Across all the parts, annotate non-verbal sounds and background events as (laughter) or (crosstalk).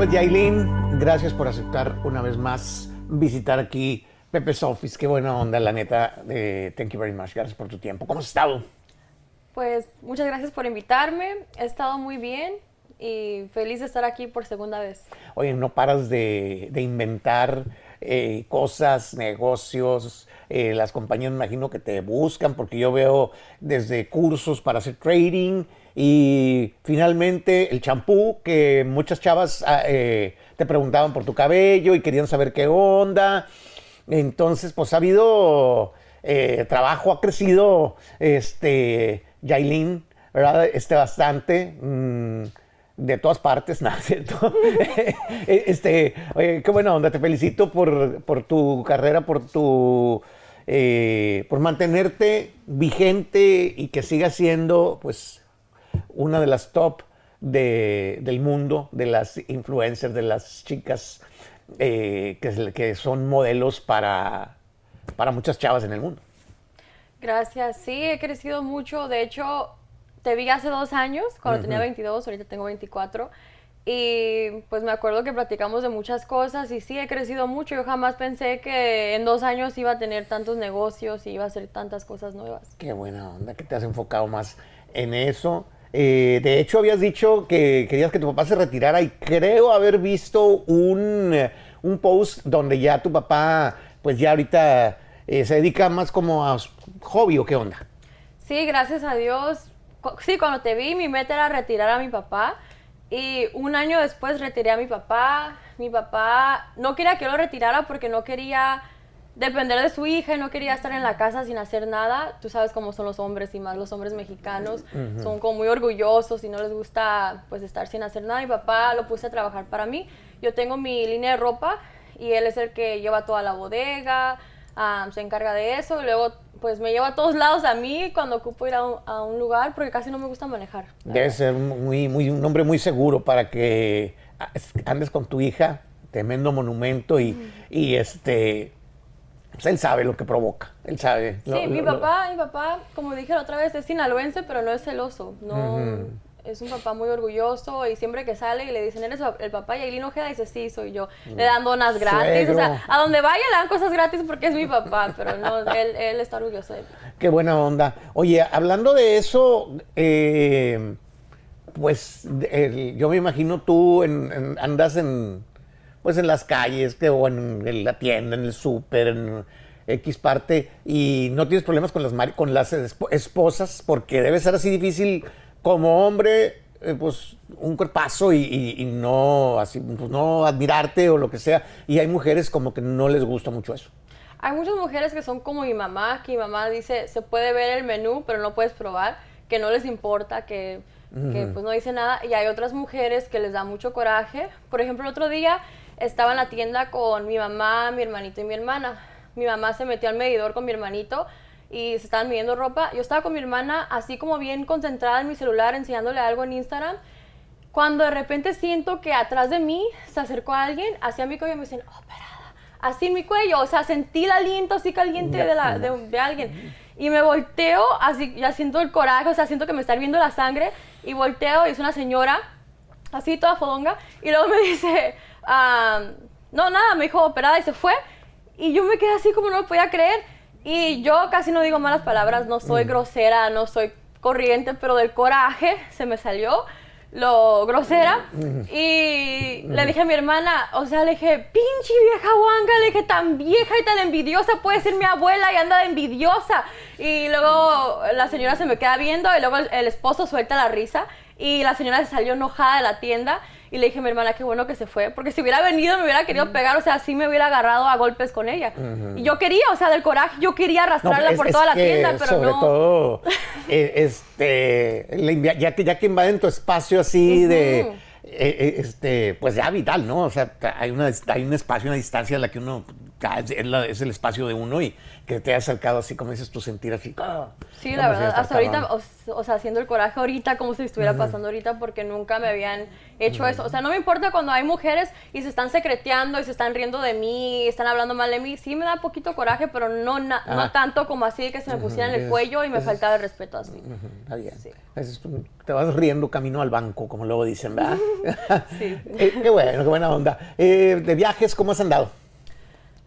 Pues Yailin, gracias por aceptar una vez más visitar aquí Pepe's Office. Qué buena onda, la neta. Eh, thank you very much. Gracias por tu tiempo. ¿Cómo has estado? Pues muchas gracias por invitarme. He estado muy bien y feliz de estar aquí por segunda vez. Oye, no paras de, de inventar eh, cosas, negocios. Eh, las compañías me imagino que te buscan porque yo veo desde cursos para hacer trading y finalmente el champú que muchas chavas ah, eh, te preguntaban por tu cabello y querían saber qué onda. Entonces, pues ha habido eh, trabajo, ha crecido este Yailin, ¿verdad? Este bastante. mm, de todas partes, (laughs) nada, ¿cierto? (laughs) este, oye, qué buena onda, te felicito por, por tu carrera, por tu eh, por mantenerte vigente y que sigas siendo, pues, una de las top de- del mundo, de las influencers, de las chicas eh, que, que son modelos para, para muchas chavas en el mundo. Gracias. Sí, he crecido mucho. De hecho, te vi hace dos años, cuando tenía 22, ahorita tengo 24. Y pues me acuerdo que platicamos de muchas cosas y sí, he crecido mucho. Yo jamás pensé que en dos años iba a tener tantos negocios y iba a hacer tantas cosas nuevas. Qué buena onda que te has enfocado más en eso. Eh, de hecho, habías dicho que querías que tu papá se retirara y creo haber visto un, eh, un post donde ya tu papá, pues ya ahorita eh, se dedica más como a hobby o qué onda. Sí, gracias a Dios. Sí, cuando te vi, mi meta era retirar a mi papá. Y un año después retiré a mi papá. Mi papá no quería que lo retirara porque no quería depender de su hija y no quería estar en la casa sin hacer nada. Tú sabes cómo son los hombres y más los hombres mexicanos. Son como muy orgullosos y no les gusta pues estar sin hacer nada. Mi papá lo puse a trabajar para mí. Yo tengo mi línea de ropa y él es el que lleva toda la bodega, ah, se encarga de eso. Y luego pues me lleva a todos lados a mí cuando ocupo ir a un, a un lugar porque casi no me gusta manejar. Debe ser muy, muy, un hombre muy seguro para que andes con tu hija, tremendo monumento y, y este, pues él sabe lo que provoca, él sabe. Sí, lo- mi lo- lo- papá, mi papá, como dije la otra vez, es sinaloense, pero no es celoso. No, Es un papá muy orgulloso y siempre que sale y le dicen, ¿eres el papá y Aileen Ojeda? Dice, sí, soy yo. Le dan donas gratis. O sea, a donde vaya le dan cosas gratis porque es mi papá, pero no, él, él está orgulloso de mí. Qué buena onda. Oye, hablando de eso, eh, pues el- yo me imagino tú en- en- andas en, pues en las calles, que, o en, la tienda, en el súper, en X parte, y no tienes problemas con las, con las esp- esposas, porque debe ser así difícil como hombre, eh, pues un cuerpazo y, y- y no, así, pues, no admirarte o lo que sea. Y hay mujeres como que no les gusta mucho eso. Hay muchas mujeres que son como mi mamá, que mi mamá dice, se puede ver el menú, pero no puedes probar, que no les importa, que, que, pues no dice nada. Y hay otras mujeres que les da mucho coraje. Por ejemplo, el otro día estaba en la tienda con mi mamá, mi hermanito y mi hermana. Mi mamá se metió al medidor con mi hermanito y se estaban midiendo ropa. Yo estaba con mi hermana así como bien concentrada en mi celular enseñándole algo en Instagram. Cuando de repente siento que atrás de mí se acercó alguien, hacia mi cuello y me dicen, operada. Así en mi cuello, o sea, sentí el aliento así caliente de, la- de, de alguien. Y me volteo, así, ya siento el coraje, o sea, siento que me está hirviendo la sangre. Y volteo y es una señora, así toda fodonga. Y luego me (laughs) dice, no, nada, me dijo operada y se fue. Y yo me quedé así como no lo podía creer. Y yo casi no digo malas palabras, no soy grosera, no soy corriente, pero del coraje se me salió lo grosera. Y le dije a mi hermana, o sea, le dije, pinche vieja guanga, le dije, tan vieja y tan envidiosa puede ser mi abuela y anda de envidiosa. Y luego la señora se me queda viendo y luego el, el esposo suelta la risa y la señora se salió enojada de la tienda. Y le dije a mi hermana, qué bueno que se fue, porque si hubiera venido me hubiera querido pegar, o sea, sí me hubiera agarrado a golpes con ella. Y yo quería, o sea, del coraje, yo quería arrastrarla es- por es toda la tienda, pero sobre no. todo, (laughs) eh, este, ya que ya que invaden tu espacio así de, eh, eh, este, pues ya vital, ¿no? O sea, hay una, hay un espacio, una distancia a la que uno es, es la- es el espacio de uno y que te haya acercado así como dices tú sentir así. ah, Sí, la verdad, hasta ahorita, cabrón. o, o sea, haciendo el coraje ahorita, como si estuviera pasando ahorita, porque nunca me habían hecho eso. O sea, no me importa cuando hay mujeres y se están secreteando y se están riendo de mí, y están hablando mal de mí. Sí me da poquito coraje, pero no, na- Ah. no tanto como así de que se me pusieran el es- cuello y me faltaba el respeto así. Ujú, Está bien. Sí. Ese es tu- te vas riendo camino al banco, como luego dicen, ¿verdad? (laughs) Sí. (laughs) Eh, qué bueno, qué buena onda. Eh, de viajes, ¿cómo has andado?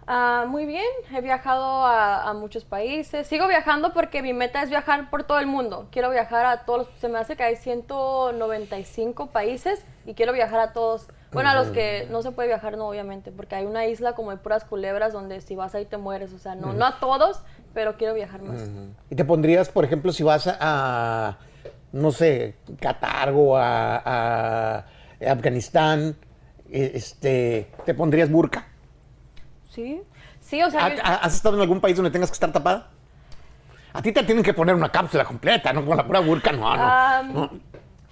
Ah, muy bien, he viajado a, a muchos países. Sigo viajando porque mi meta es viajar por todo el mundo. Quiero viajar a todos, se me hace que hay 195 países y quiero viajar a todos. Bueno, a los que no se puede viajar, no, obviamente, porque hay una isla como de puras culebras donde si vas ahí te mueres. O sea, no, no a todos, pero quiero viajar más. Y te pondrías, por ejemplo, si vas a, a, no sé, Qatar o a, a Afganistán, eh, este, te pondrías burka. Sí, sí, o sea, ¿Ha- yo- ha- ¿Has estado en algún país donde tengas que estar tapada? A ti te tienen que poner una cápsula completa, no con la pura burka, no, no. No.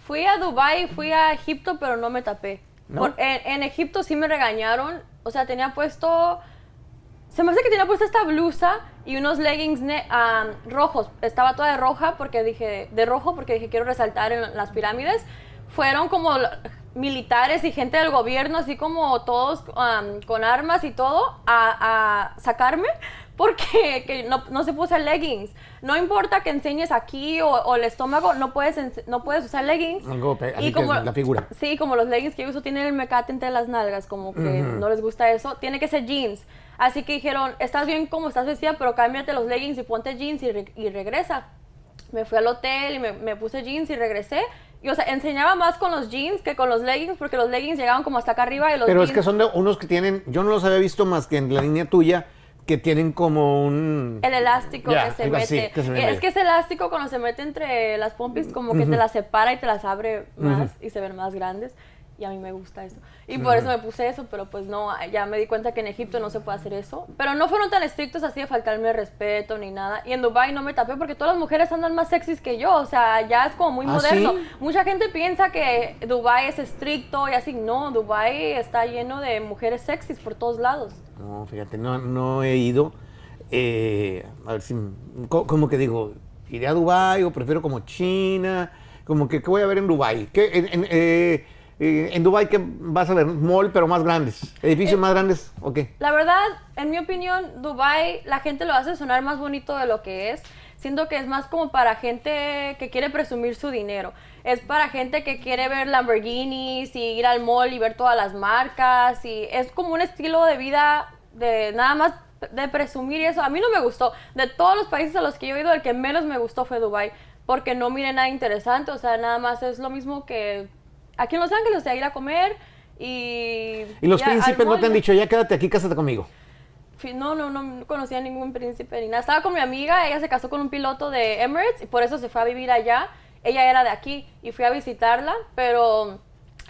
Fui a Dubai, fui a Egipto, pero no me tapé. ¿No? Por- en, en Egipto sí me regañaron. O sea, tenía puesto. Se me hace que tenía puesta esta blusa y unos leggings ne- am, rojos. Estaba toda de roja porque dije de rojo porque dije quiero resaltar en las pirámides. Fueron como militares y gente del gobierno, así como todos con armas y todo, a, a sacarme (laughs) porque que no, no se usar leggings. No importa que enseñes aquí o, o el estómago, no puedes, no puedes usar leggings. Algo así que la figura. Sí, como los leggings que yo uso tienen el mecate entre las nalgas, como que no les gusta eso. Tiene que ser jeans. Así que dijeron, estás bien como estás vestida, pero cámbiate los leggings y ponte jeans y, re- y regresa. Me fui al hotel y me, me puse jeans y regresé. Y, o sea, enseñaba más con los jeans que con los leggings, porque los leggings llegaban como hasta acá arriba y los Pero es que son de unos que tienen, yo no los había visto más que en la línea tuya, que tienen como un... El elástico que se así, mete. que se mete. es que ese elástico cuando se mete entre las pompis como que te las separa y te las abre más y se ven más grandes. Y a mí me gusta eso. Y por eso me puse eso, pero pues no, ya me di cuenta que en Egipto no se puede hacer eso. Pero no fueron tan estrictos así de faltarme respeto ni nada. Y en Dubai no me tapé porque todas las mujeres andan más sexys que yo. O sea, ya es como muy ¿Ah, moderno. sí? Mucha gente piensa que Dubai es estricto y así. No, Dubai está lleno de mujeres sexys por todos lados. No, fíjate, no, no he ido. Eh, a ver si, co- como que digo, iré a Dubái o prefiero como China, como que, ¿qué voy a ver en Dubái? ¿Qué, en, en, eh, en Dubái qué vas a ver? Mall, pero más grandes, edificios más grandes, ¿o qué? La verdad, en mi opinión, Dubai la gente lo hace sonar más bonito de lo que es. Siento que es más como para gente que quiere presumir su dinero. Es para gente que quiere ver Lamborghinis y ir al mall y ver todas las marcas. Y es como un estilo de vida de nada más de presumir y eso. A mí no me gustó. De todos los países a los que yo he ido, el que menos me gustó fue Dubai. Porque no miré nada interesante. O sea, nada más es lo mismo que aquí en Los Ángeles, sea, ir a comer y... Y los príncipes no te han dicho, ya quédate aquí, cásate conmigo. Fi- No, no, no conocía a ningún príncipe ni nada. Estaba con mi amiga, ella se casó con un piloto de Emirates y por eso se fue a vivir allá. Ella era de aquí y fui a visitarla, pero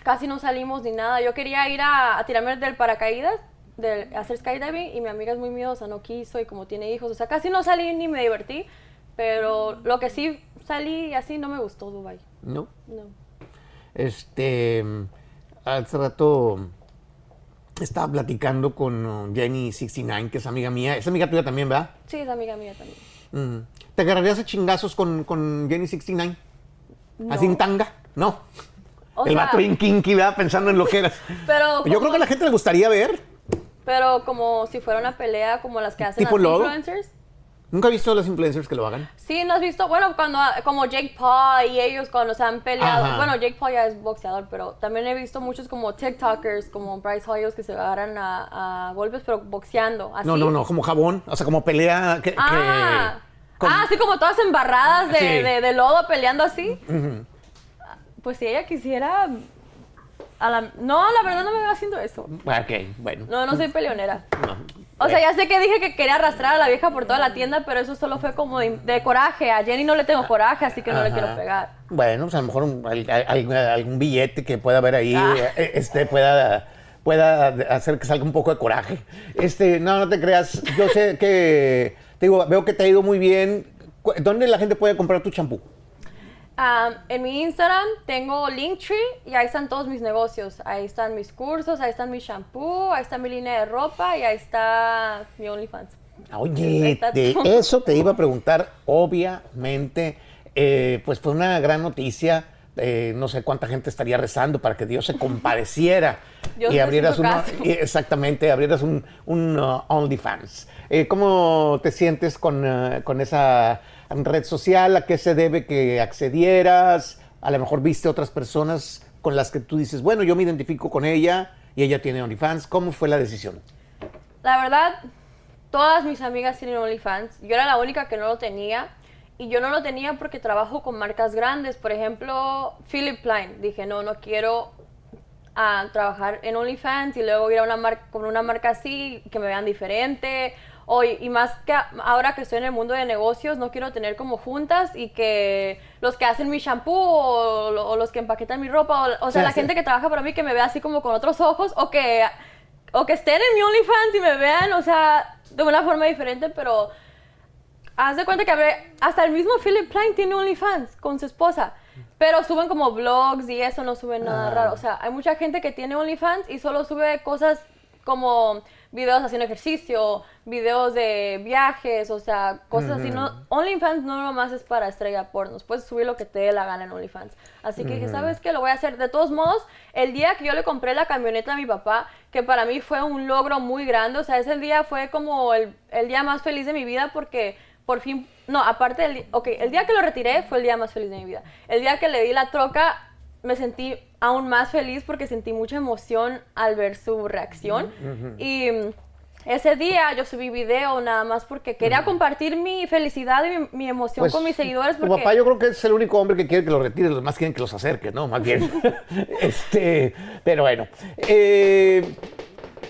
casi no salimos ni nada. Yo quería ir a, a tirarme del paracaídas, de a hacer skydiving y mi amiga es muy miedosa, no quiso y como tiene hijos, o sea, casi no salí ni me divertí, pero lo que sí salí y así no me gustó Dubai. ¿No? No. Este, hace rato estaba platicando con uh, Jenny69, que es amiga mía. Es amiga tuya también, ¿verdad? Sí, es amiga mía también. Mm. ¿Te agarrarías a chingazos con, con Jenny69? No. ¿Así en tanga? No. O El sea, vato bien kinky, ¿verdad? Pensando en lo que eras. (laughs) Pero Yo creo que a la gente le gustaría ver. Pero como si fuera una pelea como las que hacen ¿Tipo las lodo? influencers. Nunca he visto a los influencers que lo hagan. Sí, ¿no has visto? Bueno, cuando como Jake Paul y ellos cuando se han peleado. Ajá. Bueno, Jake Paul ya es boxeador, pero también he visto muchos como TikTokers, como Bryce Hoyos que se agarran a, a golpes, pero boxeando. Así. No, no, no, como jabón. O sea, como pelea que. Ah, que- con- ah, así como todas embarradas de, Sí. de- de lodo peleando así. Pues si ella quisiera. A la- no, la verdad no me veo haciendo eso. Ok, bueno. No, no soy peleonera. No. O sea, ya sé que dije que quería arrastrar a la vieja por toda la tienda, pero eso solo fue como de, de coraje. A Jenny no le tengo coraje, así que no le quiero pegar. Bueno, pues a lo mejor un- al- al- algún, billete que pueda haber ahí Ah. eh, este, pueda, pueda hacer que salga un poco de coraje. Este, no, no te creas. Yo sé que, te digo, veo que te ha ido muy bien. ¿Dónde la gente puede comprar tu champú? Um, en mi Instagram tengo Linktree y ahí están todos mis negocios. Ahí están mis cursos, ahí están mi shampoo, ahí está mi línea de ropa y ahí está mi OnlyFans. Oye, de eso te iba a preguntar, obviamente, eh, pues fue una gran noticia. eh, no sé cuánta gente estaría rezando para que Dios se compadeciera (laughs) Dios y abrieras una, exactamente, abrieras un, un uh, OnlyFans. Eh, ¿Cómo te sientes con, uh, con esa red social? ¿A qué se debe que accedieras? A lo mejor viste otras personas con las que tú dices, bueno, yo me identifico con ella y ella tiene OnlyFans. ¿Cómo fue la decisión? La verdad, todas mis amigas tienen OnlyFans. Yo era la única que no lo tenía. Y yo no lo tenía porque trabajo con marcas grandes. Por ejemplo, Philip Plein. Dije, no, no quiero ah, trabajar en OnlyFans y luego ir a una marca con una marca así, que me vean diferente. O, y más que ahora que estoy en el mundo de negocios, no quiero tener como juntas y que los que hacen mi shampoo o, lo- o los que empaquetan mi ropa, o, o sea, Sí, la sí. gente que trabaja para mí que me vea así como con otros ojos o que o que estén en mi OnlyFans y me vean, o sea, de una forma diferente, pero haz de cuenta que hasta el mismo Philip Plein tiene OnlyFans con su esposa, pero suben como vlogs y eso, no suben nada Ah. raro. O sea, hay mucha gente que tiene OnlyFans y solo sube cosas como videos haciendo ejercicio, videos de viajes, o sea, cosas así. No, OnlyFans no nomás es para estrella pornos, puedes subir lo que te dé la gana en OnlyFans. Así que dije, ¿sabes qué? Lo voy a hacer. De todos modos, el día que yo le compré la camioneta a mi papá, que para mí fue un logro muy grande, o sea, ese día fue como el, el día más feliz de mi vida porque por fin, no, aparte del, ok, el día que lo retiré fue el día más feliz de mi vida. El día que le di la troca, me sentí aún más feliz porque sentí mucha emoción al ver su reacción. Y mm, ese día yo subí video nada más porque quería compartir mi felicidad y mi, mi emoción con mis seguidores. Pues, Tu papá yo creo que es el único hombre que quiere que lo retire, los demás quieren que los acerque, ¿no? Más bien. (laughs) (laughs) este, pero bueno. eh,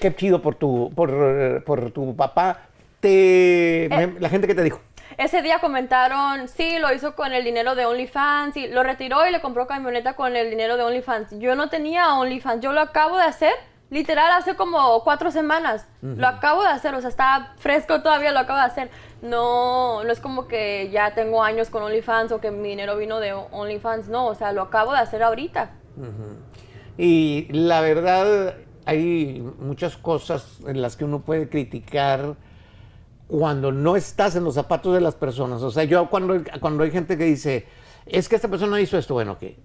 qué chido por tu, por, por tu papá. Te, me- la gente que te dijo. Ese día comentaron, sí, lo hizo con el dinero de OnlyFans, y lo retiró y le compró camioneta con el dinero de OnlyFans. Yo no tenía OnlyFans, yo lo acabo de hacer, literal, hace como cuatro semanas. Lo acabo de hacer, o sea, está fresco todavía, lo acabo de hacer. No, no es como que ya tengo años con OnlyFans o que mi dinero vino de OnlyFans, no, o sea, lo acabo de hacer ahorita. Y la verdad, hay muchas cosas en las que uno puede criticar cuando no estás en los zapatos de las personas. O sea, yo cuando, cuando hay gente que dice, es que esta persona hizo esto, bueno, que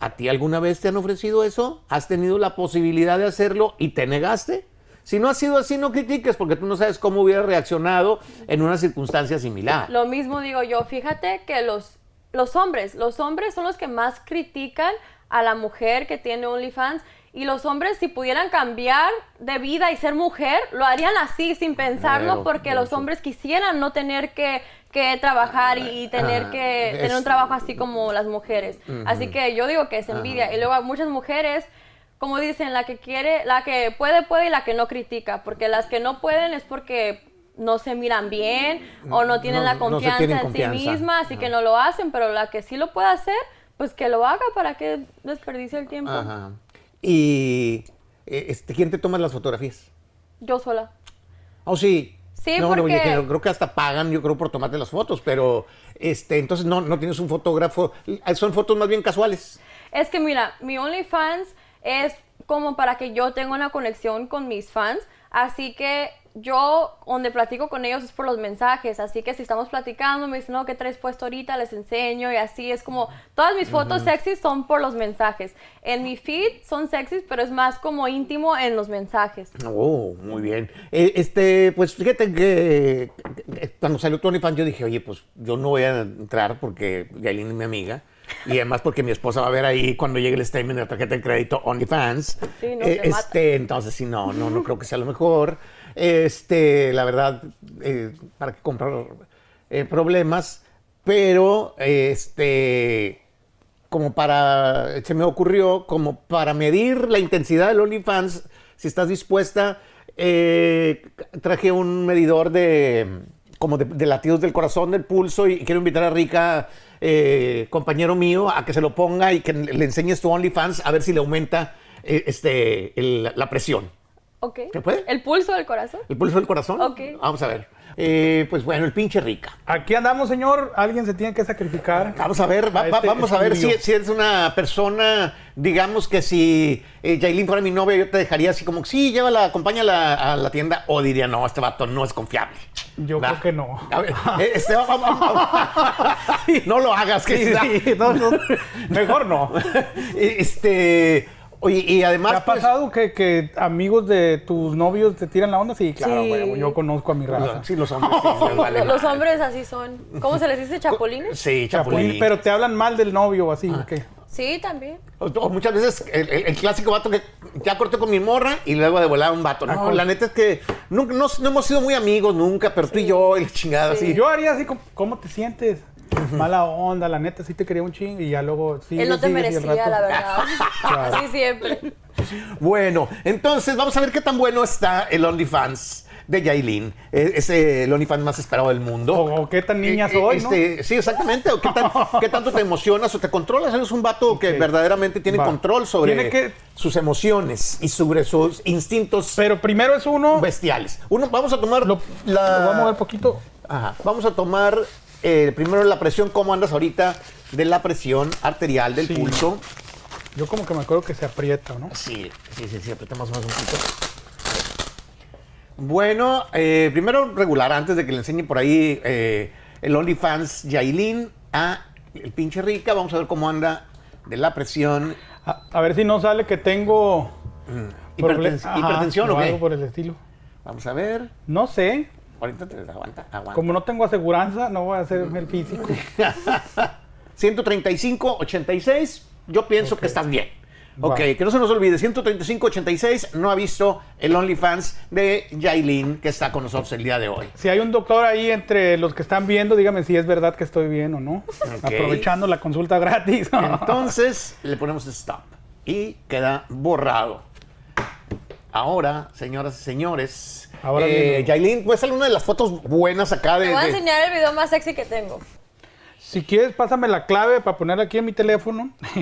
¿a ti alguna vez te han ofrecido eso? ¿Has tenido la posibilidad de hacerlo y te negaste? Si no ha sido así, no critiques porque tú no sabes cómo hubiera reaccionado en una circunstancia similar. Lo mismo digo yo, fíjate que los, los hombres, los hombres son los que más critican a la mujer que tiene OnlyFans y los hombres si pudieran cambiar de vida y ser mujer, lo harían así sin pensarlo Claro, porque claro, los hombres quisieran no tener que, que trabajar y, y tener Ah, que es- tener un trabajo así como las mujeres. Así que yo digo que es envidia y luego hay muchas mujeres como dicen, la que quiere, la que puede, puede y la que no critica, porque las que no pueden es porque no se miran bien o no tienen No, la confianza en confianza. sí misma, así que no lo hacen, pero la que sí lo puede hacer, pues que lo haga para que desperdicie el tiempo. Ajá. Y eh, este, ¿quién te toma las fotografías? Yo sola. Oh, sí. Sí, no, no, porque- que creo que hasta pagan, yo creo, por tomarte las fotos, pero este, entonces no, no tienes un fotógrafo. Son fotos más bien casuales. Es que mira, mi OnlyFans es como para que yo tenga una conexión con mis fans, así que yo donde platico con ellos es por los mensajes, así que si estamos platicando me dicen, no, ¿qué traes puesto ahorita? Les enseño y así es como, todas mis fotos sexys son por los mensajes. En mi feed son sexys, pero es más como íntimo en los mensajes. Oh, muy bien. Eh, este, pues fíjate que que cuando salió Tony Fan yo dije, oye, pues yo no voy a entrar porque Yailin es mi amiga. Y además porque mi esposa va a ver ahí cuando llegue el statement de la tarjeta de crédito OnlyFans. Sí, no, Eh, mata. este, entonces sí, no, no, no creo que sea lo mejor. Este, la verdad, eh, para qué comprar eh, problemas, pero este, como para, se me ocurrió, como para medir la intensidad del OnlyFans, si estás dispuesta, eh, traje un medidor de, como de, latidos del corazón, del pulso, y quiero invitar a Rica, compañero mío, a que se lo ponga y que le enseñes tu OnlyFans a ver si le aumenta este, la presión. Ok. ¿Se puede? ¿El pulso del corazón? ¿El pulso del corazón? Ok. Vamos a ver. Eh, pues bueno, el pinche rica. Aquí andamos, señor. Alguien se tiene que sacrificar. Vamos a ver, va- A va- este vamos a ver si, si eres una persona, digamos que si eh, Yailin fuera mi novia, yo te dejaría así como, sí, llévala, acompáñala a la tienda, o diría, no, este vato no es confiable. Yo creo que no. A ver, eh, este, va- va- va- no lo hagas, que Sí, sí. sí, no, no, (laughs) mejor no. Este, oye, y ¿Te además, ha pues, pasado que, que amigos de tus novios te tiran la onda? Sí, claro, Sí. güey. Yo conozco a mi raza. sí, los hombres, sí, les vale Lo- (laughs) Los hombres así son. ¿Cómo se les dice? ¿Chapulines? Sí, chapulín. pero te hablan mal del novio o así. ¿o qué? Sí, también. O, o muchas veces el, el- el clásico vato que ya corté con mi morra y luego de volar un vato. ¿no? Ay. La neta es que nunca, no, no hemos sido muy amigos nunca, pero tú y yo, el chingado Sí. así. Yo haría así, como, ¿cómo te sientes? Mala onda, la neta, sí te quería un ching y ya luego sí. Él no te merecía, la verdad. (laughs) (laughs) Claro. Así siempre. Bueno, entonces vamos a ver qué tan bueno está el OnlyFans de Yailin. Eh, Es eh, el OnlyFans más esperado del mundo. O, o qué tan niña Eh, eh, soy, ¿no? este, Sí, exactamente. O qué, tan- (laughs) qué tanto te emocionas o te controlas. Eres un vato que verdaderamente tiene Va. control sobre Tiene que- sus emociones y sobre sus instintos Pero primero es uno. bestiales. Uno, vamos a tomar Lo, la... lo vamos a ver poquito. Ajá. Vamos a tomar eh, primero la presión, cómo andas ahorita de la presión arterial del Sí. pulso. Yo como que me acuerdo que se aprieta, ¿no? Sí, sí, sí, sí, apretamos más un poquito. Bueno, eh, primero regular, antes de que le enseñe por ahí eh, el OnlyFans Yailin a el pinche rica, vamos a ver cómo anda de la presión. A, a ver si no sale que tengo Ajá, ¿Hipertensión o qué? algo por el estilo. Vamos a ver. No sé. Ahorita te aguanta, aguanta. Como no tengo aseguranza, no voy a hacer el físico. (laughs) 135, 86, yo pienso que estás bien. Ok, que no se nos olvide, 135, 86, no ha visto el OnlyFans de Yailin que está con nosotros el día de hoy. Si hay un doctor ahí entre los que están viendo, dígame si es verdad que estoy bien o no. Aprovechando la consulta gratis. (laughs) Entonces le ponemos stop y queda borrado. Ahora, señoras y señores, Ahora eh. Yailin, pues una de las fotos buenas acá de... Te voy a de- enseñar el video más sexy que tengo. si quieres, pásame la clave para poner aquí en mi teléfono. (laughs)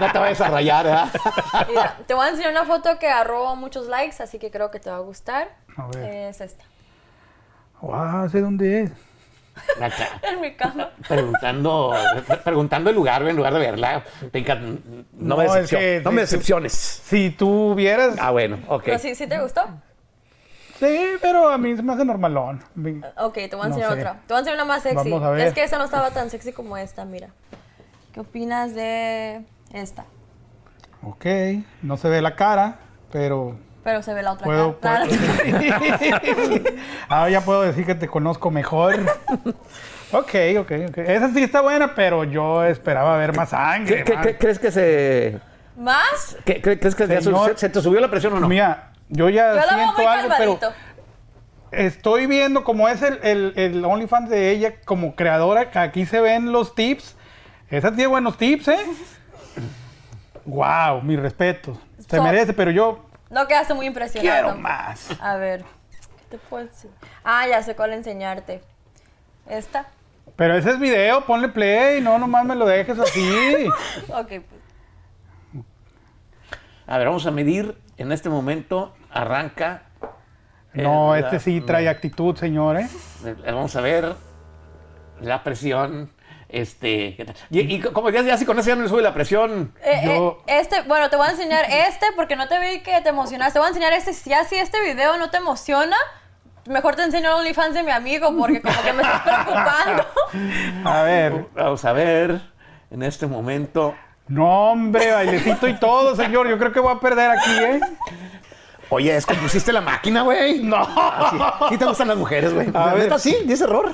no te vayas a rayar, ¿verdad? (laughs) Mira, te voy a enseñar una foto que arroba muchos likes, así que creo que te va a gustar. A ver. Es esta. Wow, sé dónde es. Acá, (laughs) En mi cama. preguntando, preguntando el lugar en lugar de verla. No, No, me, es decepcio- que- no me decepciones. Si tú vieras. Ah, bueno, ok. Pero sí, ¿sí te gustó? Sí, pero a mí se me hace normalón. Ok, te voy a No enseñar sé. otra. Te voy a enseñar una más sexy. Vamos a ver. Es que esta no estaba tan sexy como esta, mira. ¿Qué opinas de esta? Ok, no se ve la cara, pero Pero se ve la otra puedo. cara. puedo- (laughs) Ahora ya puedo decir que te conozco mejor. Ok, ok, ok. Esa sí está buena, pero yo esperaba ver más sangre. ¿Qué- qué- más. qué- ¿Crees que se... ¿Más? qué- cre- ¿Crees que Señor. se, se te subió la presión o no? Mira, yo ya Yo siento muy algo, pero calvadito. estoy viendo como es el, el, el OnlyFans de ella como creadora, que aquí se ven los tips. Esa tiene buenos tips, ¿eh? (laughs) Wow, mi respeto. Se So- merece, pero yo No quedaste muy impresionado. quiero más. A ver, ¿qué te puedo decir? Ah, ya sé cuál enseñarte. Esta. Pero ese es video, ponle play, no nomás me lo dejes así. (laughs) Ok, pues. A ver, vamos a medir. En este momento arranca. No, este la- sí trae actitud, señor, eh, Vamos a ver la presión. Este, ¿qué tal? y, y como ya, ya si con eso ya no le sube la presión. Eh, Yo- eh, este, bueno, te voy a enseñar este porque no te vi que te emocionaste. Te voy a enseñar este. Si así este video no te emociona, mejor te enseño el OnlyFans de mi amigo porque como que me estás (laughs) preocupando. (laughs) A ver. Vamos a ver. En este momento. No, hombre, bailecito y todo, señor. Yo creo que voy a perder aquí, ¿eh? Oye, es que pusiste la máquina, güey. No. Sí, sí te gustan las mujeres, güey. A ver. neta, sí, dice error.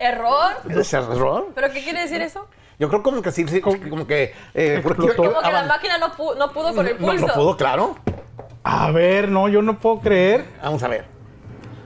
¿Error? ¿Es error? ¿Pero qué quiere decir eso? Yo creo como que sí, sí, como que... Eh, porque-. Como que la máquina no, pu- no pudo con el no, pulso. no pudo, claro. A ver, no, yo no puedo creer. Vamos a ver.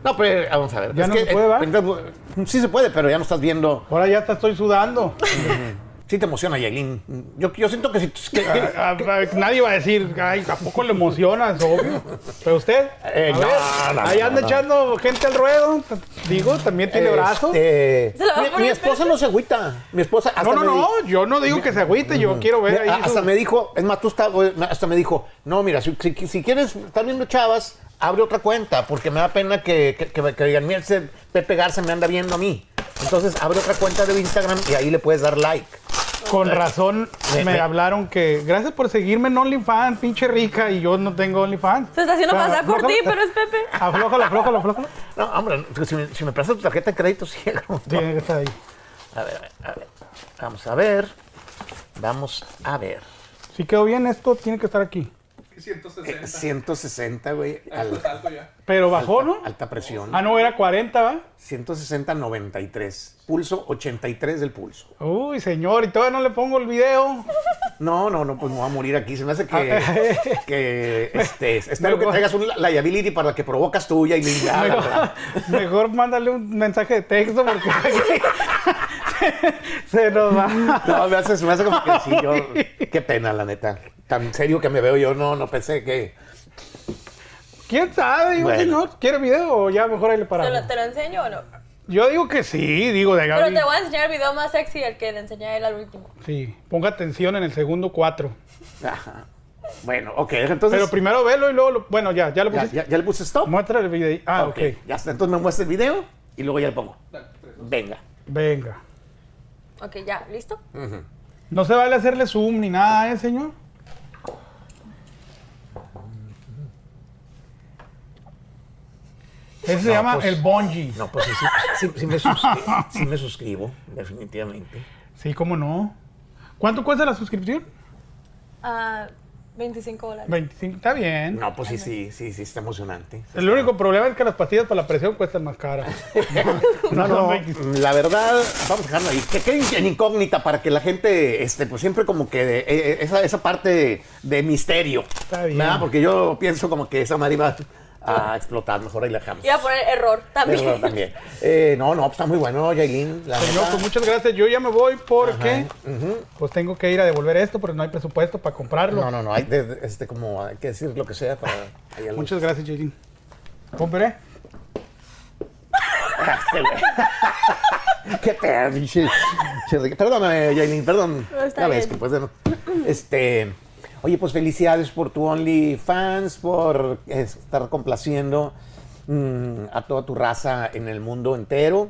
No, pero vamos a ver. ¿Ya no se puede, va? eh, sí se puede, pero ya no estás viendo. Ahora ya hasta estoy sudando. (laughs) Sí te emociona, Yailin. Yo, yo siento que si... que- que- A- a- nadie va a decir, ay, ¿a poco le emociona? Es obvio. Pero usted, Eh, a no, ver, no, ahí anda no. echando gente al ruedo. Digo, también tiene brazos. Este, ¿Se la va a mi, mi esposa no se agüita. Mi esposa hasta No, no, no, di- yo no digo que se agüite, yo quiero ver ahí. hasta su- me dijo, es más, tú estás, hasta me dijo, no, mira, si, si- si quieres estar viendo chavas, abre otra cuenta, porque me da pena que, que, que- que digan, mira, ese Pepe Garza me anda viendo a mí. Entonces, abre otra cuenta de Instagram y ahí le puedes dar like. Con razón Me- me, me- hablaron que gracias por seguirme en OnlyFans, pinche rica, y yo no tengo OnlyFans. Se está haciendo O sea, pasar por ti, aflójalo- pero es Pepe. (laughs) Aflójalo, aflójalo, aflójalo. No, hombre, pues, si me, si me prestas tu tarjeta de crédito, sí. Tiene que estar ahí. A ver, a ver, a ver. Vamos a ver. Vamos a ver. Si quedó bien esto, tiene que estar aquí. Eh, 160. 160, güey. al- Alto, alto ya. Pero bajó, alta, ¿no? alta presión. Ah, no, era 40, ¿va? 160, 93. Pulso 83 del pulso. Uy, señor, y todavía no le pongo el video. No, no, no, pues me voy a morir aquí. Se me hace que, (laughs) que este, espero que Mejor. traigas un liability para la que provocas tuya y la Mejor, mejor mándale un mensaje de texto porque (laughs) (laughs) (laughs) se nos va. No, me hace, se me hace como que sí, yo, (laughs) qué pena, la neta. Tan serio que me veo yo, no, no pensé que. ¿Quién sabe? Digo, Bueno. señor, ¿quiere video o ya mejor ahí le ¿Te paramos? lo, te lo enseño o no? Yo digo que sí, digo de Pero Gaby. te voy a enseñar el video más sexy, el que le enseñé a él al último. Sí, ponga atención en el segundo cuatro. Ajá. Bueno, ok, entonces. Pero primero velo y luego, lo- bueno, ya, ya lo ya, pusiste. ya- ya le puse stop. Muestra el video. Ah, ok. Ya está, entonces me muestra el video y luego ya le pongo. Venga. Venga. Ok, ya, ¿listo? No se vale hacerle zoom ni nada, ¿eh, señor? Ese se llama pues- el bungee. No, pues sí, sí, sí, sí me suscri- sí me suscribo, definitivamente. Sí, cómo no. ¿Cuánto cuesta la suscripción? Ah, 25 dólares. 25. Está bien. No, pues sí, sí, sí, sí, está emocionante. El único problema es que las pastillas para la presión cuestan más caras. (laughs) No, no, 25. la verdad, vamos a dejarlo ahí. Que quede en incógnita para que la gente, este, pues siempre como que eh, eh, esa, esa parte de, de misterio. Está bien. ¿verdad? Porque yo pienso como que esa madre iba a explotar. Mejor ahí la dejamos. Iba a poner error también. Pero también. Eh, no, no, pues está muy bueno, Yailin. La Señor, neta. pues muchas gracias. Yo ya me voy porque pues tengo que ir a devolver esto porque no hay presupuesto para comprarlo. No, no, no, hay, de- de- este, como, hay que decir lo que sea para... Muchas gracias, Jaylin. Compré. (laughs) Qué pinche- Perdóname, Yailin, perdón. No, está Ya ves bien. que pues, este... Oye, pues felicidades por tu OnlyFans, por estar complaciendo mm, a toda tu raza en el mundo entero.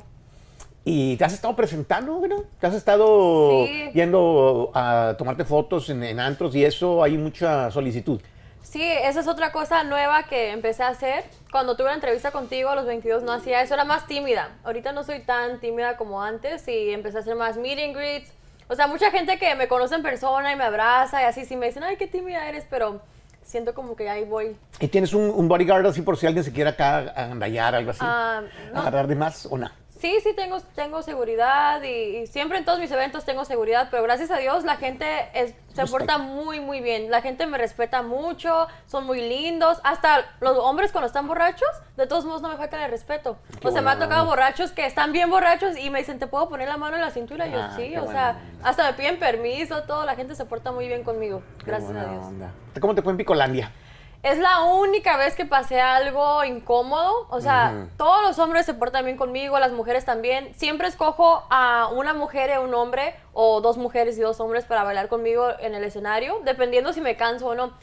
Y te has estado presentando, ¿no? Te has estado Sí. yendo a tomarte fotos en, en antros y eso, hay mucha solicitud. Sí, esa es otra cosa nueva que empecé a hacer. Cuando tuve la entrevista contigo a los 22 no hacía eso, era más tímida. Ahorita no soy tan tímida como antes y empecé a hacer más meet and greets. O sea, mucha gente que me conoce en persona y me abraza y así, sí me dicen, ay, qué tímida eres, pero siento como que ahí voy. ¿Y tienes un, un bodyguard así por si alguien se quiere acá agandallar, algo así? Ah, no. ¿Agarrar de más o no? Sí, sí, tengo, tengo seguridad y, y siempre en todos mis eventos tengo seguridad, pero gracias a Dios la gente es- se porta muy, muy bien. La gente me respeta mucho, son muy lindos. Hasta los hombres cuando están borrachos, de todos modos no me falta el respeto. Qué o sea, me ha tocado borrachos que están bien borrachos y me dicen, ¿te puedo poner la mano en la cintura? Y yo, Ah, sí, o sea, hasta me piden permiso, todo. La gente se porta muy bien conmigo, gracias a Dios. onda. ¿Cómo te fue en Picolandia? Es la única vez que pasé algo incómodo. O sea, todos los hombres se portan bien conmigo, las mujeres también. Siempre escojo a una mujer y a un hombre, o dos mujeres y dos hombres para bailar conmigo en el escenario, dependiendo si me canso o no.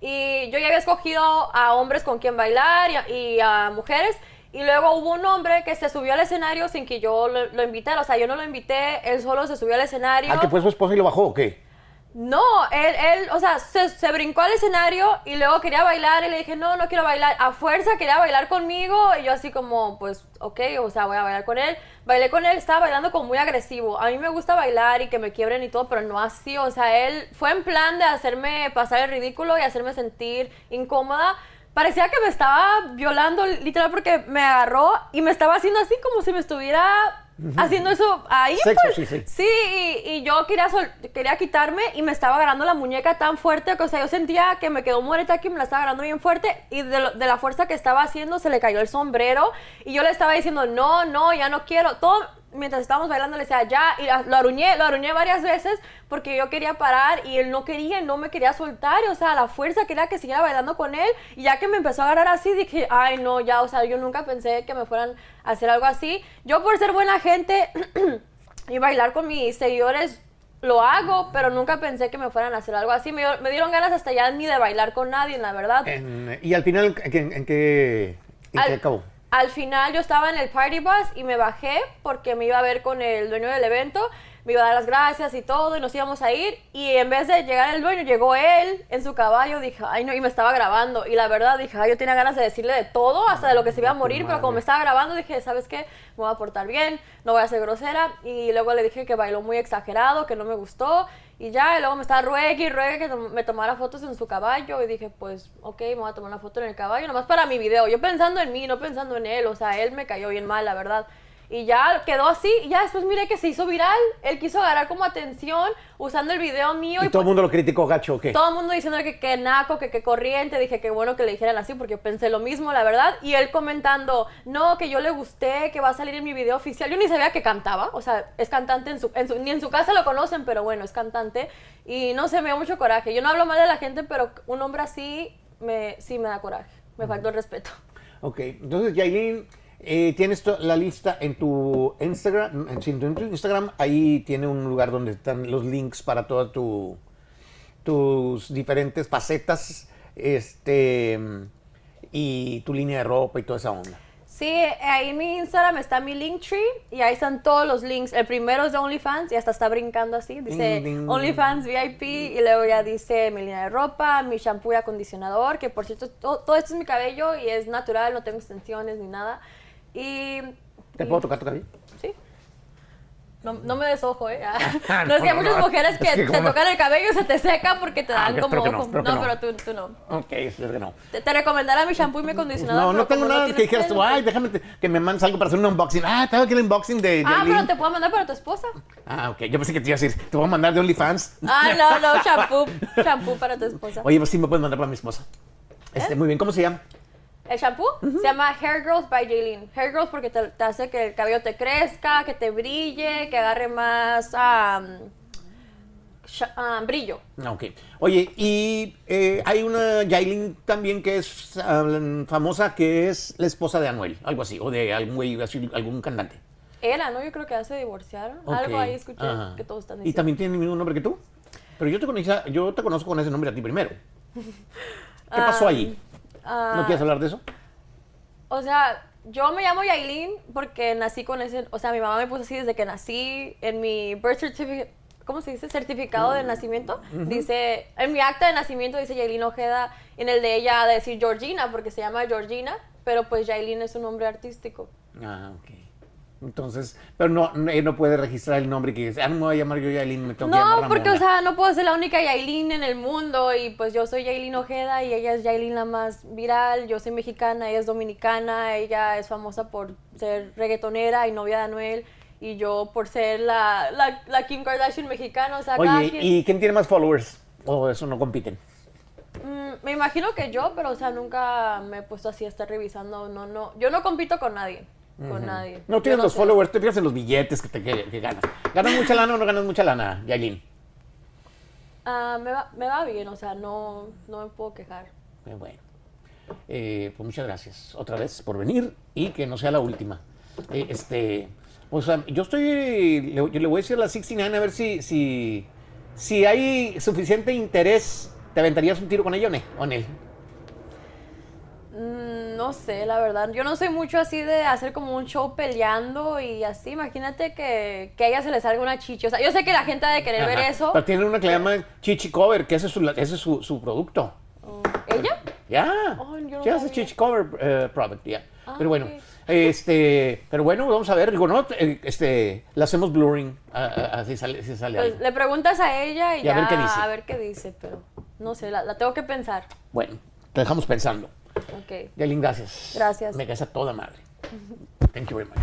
Y yo ya había escogido a hombres con quien bailar y a, y a mujeres. Y luego hubo un hombre que se subió al escenario sin que yo lo, lo invitara. O sea, yo no lo invité, él solo se subió al escenario. ¿Ah, que fue su esposa y lo bajó o qué? No, él, él, o sea, se, se brincó al escenario y luego quería bailar y le dije, no, no quiero bailar. A fuerza quería bailar conmigo y yo así como, pues, ok, o sea, voy a bailar con él. Bailé con él, estaba bailando como muy agresivo. A mí me gusta bailar y que me quiebren y todo, pero no así. O sea, él fue en plan de hacerme pasar el ridículo y hacerme sentir incómoda. Parecía que me estaba violando, literal, porque me agarró y me estaba haciendo así como si me estuviera haciendo eso ahí. Sexo, pues. sí, sí. Sí, y, y yo quería, sol- quería quitarme y me estaba agarrando la muñeca tan fuerte que, o sea, yo sentía que me quedó muerta aquí, me la estaba agarrando bien fuerte y de, lo- de la fuerza que estaba haciendo se le cayó el sombrero y yo le estaba diciendo, no, no, ya no quiero. Todo mientras estábamos bailando le decía, ya, y lo aruñé, lo aruñé varias veces porque yo quería parar y él no quería, no me quería soltar, y, o sea, la fuerza quería que siguiera bailando con él y ya que me empezó a agarrar así, dije, ay, no, ya, o sea, yo nunca pensé que me fueran a hacer algo así. Yo por ser buena gente (clears throat) y bailar con mis seguidores, lo hago, pero nunca pensé que me fueran a hacer algo así. Me, me dieron ganas hasta ya ni de bailar con nadie, la verdad. En- y al final, ¿en, qué- en qué, en qué Al- acabó? Al final yo estaba en el party bus y me bajé porque me iba a ver con el dueño del evento, me iba a dar las gracias y todo y nos íbamos a ir y en vez de llegar el dueño llegó él en su caballo, dije, ay no, y me estaba grabando y la verdad dije, ay yo tenía ganas de decirle de todo, hasta de lo que se iba a morir, pero como me estaba grabando dije, ¿sabes qué? Me voy a portar bien, no voy a ser grosera y luego le dije que bailó muy exagerado, que no me gustó y ya, y luego me estaba ruegue y ruegue que me tomara fotos en su caballo. Y dije, pues, ok, me voy a tomar una foto en el caballo, nomás para mi video. Yo pensando en mí, no pensando en él. O sea, él me cayó bien mal, la verdad. Y ya quedó así. Y ya después miré que se hizo viral. Él quiso agarrar como atención usando el video mío. ¿Y Y, todo el pues, mundo lo criticó gacho o qué? todo el mundo diciendo que qué naco, que qué corriente. Dije que bueno que le dijeran así porque pensé lo mismo, la verdad. Y él comentando, no, que yo le gusté, que va a salir en mi video oficial. Yo ni sabía que cantaba. O sea, es cantante en su, en su- ni en su casa lo conocen, pero bueno, es cantante. Y no sé, me dio mucho coraje. Yo no hablo mal de la gente, pero un hombre así me, sí me da coraje. Me faltó el respeto. Ok, entonces Yailin, eh, tienes la lista en tu Instagram, en, tu Instagram, ahí tiene un lugar donde están los links para todas tu, tus diferentes facetas, este, y tu línea de ropa y toda esa onda. Sí, ahí en mi Instagram está mi Linktree y ahí están todos los links. El primero es de OnlyFans y hasta está brincando así. Dice. OnlyFans VIP y luego ya dice mi línea de ropa, mi shampoo y acondicionador, que por cierto to- todo, esto es mi cabello y es natural, no tengo extensiones ni nada. Y... ¿Te y- puedo tocar tu cabello? Sí. No, no me desojo, ¿eh? (laughs) Ah, (laughs) no es que hay muchas mujeres Es que, que te tocan el cabello y se te seca porque te Ah, dan ok, como que no, ojo. que no. pero tú, tú no. Ok, espero que no. Te, te recomendará mi shampoo y mi acondicionador. No, no tengo nada que dijeras tú, ay, pues- déjame te- que me mandes algo para hacer un unboxing. Ah, tengo aquí el unboxing de Ah, pero te puedo mandar para tu esposa. Ah, ok, yo pensé que te iba a decir, te voy a mandar de OnlyFans. Ah, no, no, (laughs) shampoo. Shampoo para tu esposa. Oye, pues sí me puedes mandar para mi esposa. Este, muy bien, ¿cómo se llama? El shampoo se llama Hair Girls by Jaylin. Hair Girls porque te, te hace que el cabello te crezca, que te brille, que agarre más sha- am, brillo. Ok. Oye, y eh, hay una Yailin también que es ah, famosa, que es la esposa de Anuel, algo así, o de algún güey, algún cantante. Era, ¿no? Yo creo que ya se divorciaron. Algo ahí escuché Ajá. que todos están ¿Y diciendo. también tiene el mismo nombre que tú? Pero yo te, conocía- yo te conozco con ese nombre a ti primero. (laughs) ¿Qué pasó allí? Ah, ¿No quieres hablar de eso? O sea, yo me llamo Yailin porque nací con ese, o sea, mi mamá me puso así desde que nací en mi birth certificate, ¿cómo se dice? Certificado de nacimiento. Dice, en mi acta de nacimiento dice Yailin Ojeda, en el de ella de decir Georgina porque se llama Georgina, pero pues Yailin es un nombre artístico. Ah, ok. Entonces, pero no, no, él no puede registrar el nombre que dice, ah, no me voy a llamar yo Yailin, me tengo que llamar No, porque, o Ramona". sea, no puedo ser la única Yailin en el mundo y pues yo soy Yailin Ojeda y ella es Yailin la más viral, yo soy mexicana, ella es dominicana, ella es famosa por ser reggaetonera y novia de Anuel y yo por ser la, la, la Kim Kardashian mexicana, o sea, cada Oye, quien- ¿y quién tiene más followers? O eso no compiten. Mm, me imagino que yo, pero o sea, nunca me he puesto así a estar revisando, no, no, yo no compito con nadie, con nadie. No tienes los sé. followers, te fijas en los billetes que, te, que, que ganas. ¿Ganas mucha lana o no ganas mucha lana, Yailin? Ah, me, va, me va bien, o sea, no, no me puedo quejar. Eh, bueno, Eh, pues muchas gracias otra vez por venir y que no sea la última. Eh, este, pues ah, yo estoy, le, yo le voy a decir a la 69 a ver si, si, si hay suficiente interés. ¿Te aventarías un tiro con ella o no? ¿O en él? No sé, la verdad. Yo no soy mucho así de hacer como un show peleando y así. Imagínate que, que a ella se le salga una chichi. O sea, yo sé que la gente ha de querer ver eso. Pero tiene una que le llama Chichi Cover, que ese es su, ese es su, su producto. Oh, ¿Ella? Ya. No hace sabía. Chichi Cover eh, Product, ya. Ah, pero bueno, este, pero bueno, vamos a ver, digo, ¿no? Eh, Este, le hacemos blurring, así sale, así sale Pues algo. le preguntas a ella y, Y a ya ver qué dice. a ver qué dice, pero no sé, la, la tengo que pensar. Bueno, te dejamos pensando. Ok. Yailin, gracias. Gracias. Me caes a toda madre. (laughs) Thank you very much.